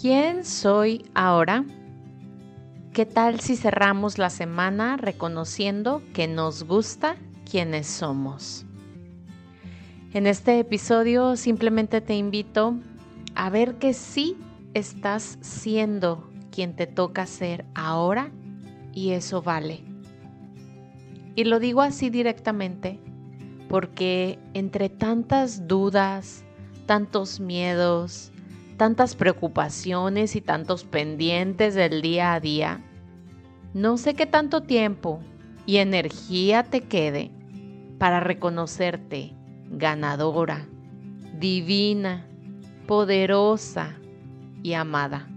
¿Quién soy ahora? ¿Qué tal si cerramos la semana reconociendo que nos gusta quienes somos? En este episodio simplemente te invito a ver que sí estás siendo quien te toca ser ahora y eso vale. Y lo digo así directamente porque entre tantas dudas, tantos miedos, tantas preocupaciones y tantos pendientes del día a día, no sé qué tanto tiempo y energía te quede para reconocerte ganadora, divina, poderosa y amada.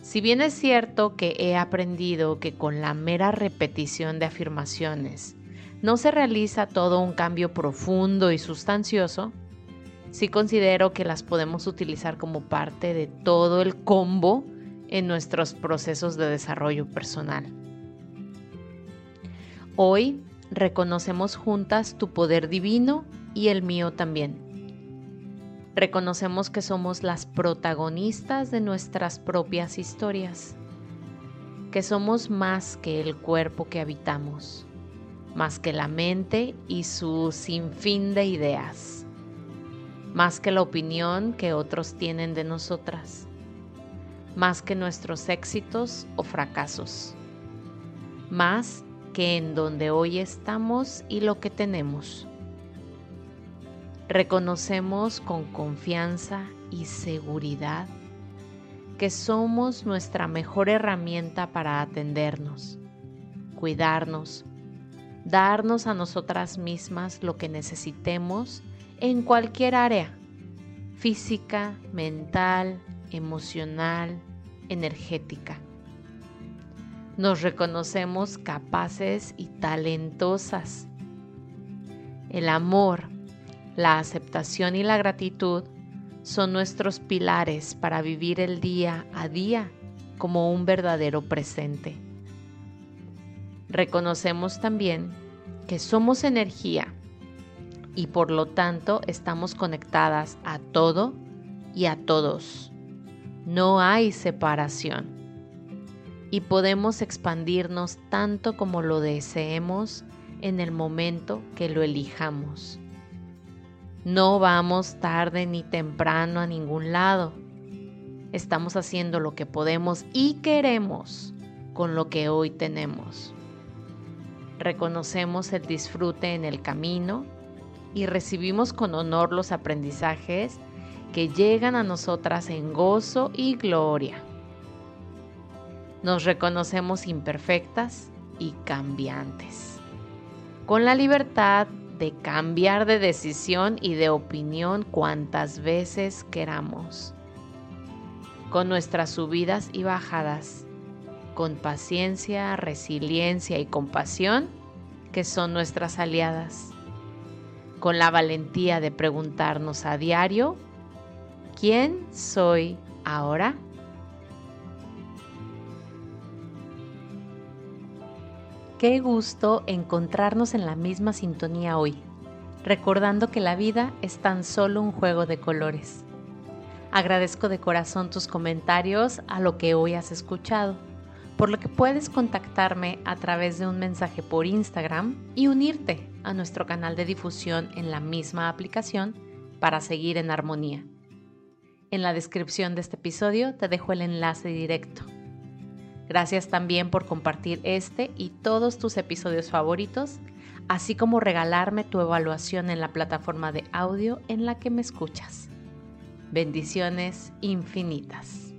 Si bien es cierto que he aprendido que con la mera repetición de afirmaciones no se realiza todo un cambio profundo y sustancioso, sí considero que las podemos utilizar como parte de todo el combo en nuestros procesos de desarrollo personal. Hoy reconocemos juntas tu poder divino y el mío también. Reconocemos que somos las protagonistas de nuestras propias historias, que somos más que el cuerpo que habitamos, más que la mente y su sinfín de ideas más que la opinión que otros tienen de nosotras, más que nuestros éxitos o fracasos, más que en donde hoy estamos y lo que tenemos. Reconocemos con confianza y seguridad que somos nuestra mejor herramienta para atendernos, cuidarnos, darnos a nosotras mismas lo que necesitemos en cualquier área, física, mental, emocional, energética. Nos reconocemos capaces y talentosas. El amor, la aceptación y la gratitud son nuestros pilares para vivir el día a día como un verdadero presente. Reconocemos también que somos energía y por lo tanto estamos conectadas a todo y a todos. No hay separación y podemos expandirnos tanto como lo deseemos en el momento que lo elijamos. No vamos tarde ni temprano a ningún lado. Estamos haciendo lo que podemos y queremos con lo que hoy tenemos. Reconocemos el disfrute en el camino y recibimos con honor los aprendizajes que llegan a nosotras en gozo y gloria. Nos reconocemos imperfectas y cambiantes, con la libertad de cambiar de decisión y de opinión cuantas veces queramos, con nuestras subidas y bajadas, con paciencia, resiliencia y compasión que son nuestras aliadas con la valentía de preguntarnos a diario, ¿quién soy ahora? Qué gusto encontrarnos en la misma sintonía hoy, recordando que la vida es tan solo un juego de colores. Agradezco de corazón tus comentarios a lo que hoy has escuchado por lo que puedes contactarme a través de un mensaje por Instagram y unirte a nuestro canal de difusión en la misma aplicación para seguir en armonía. En la descripción de este episodio te dejo el enlace directo. Gracias también por compartir este y todos tus episodios favoritos, así como regalarme tu evaluación en la plataforma de audio en la que me escuchas. Bendiciones infinitas.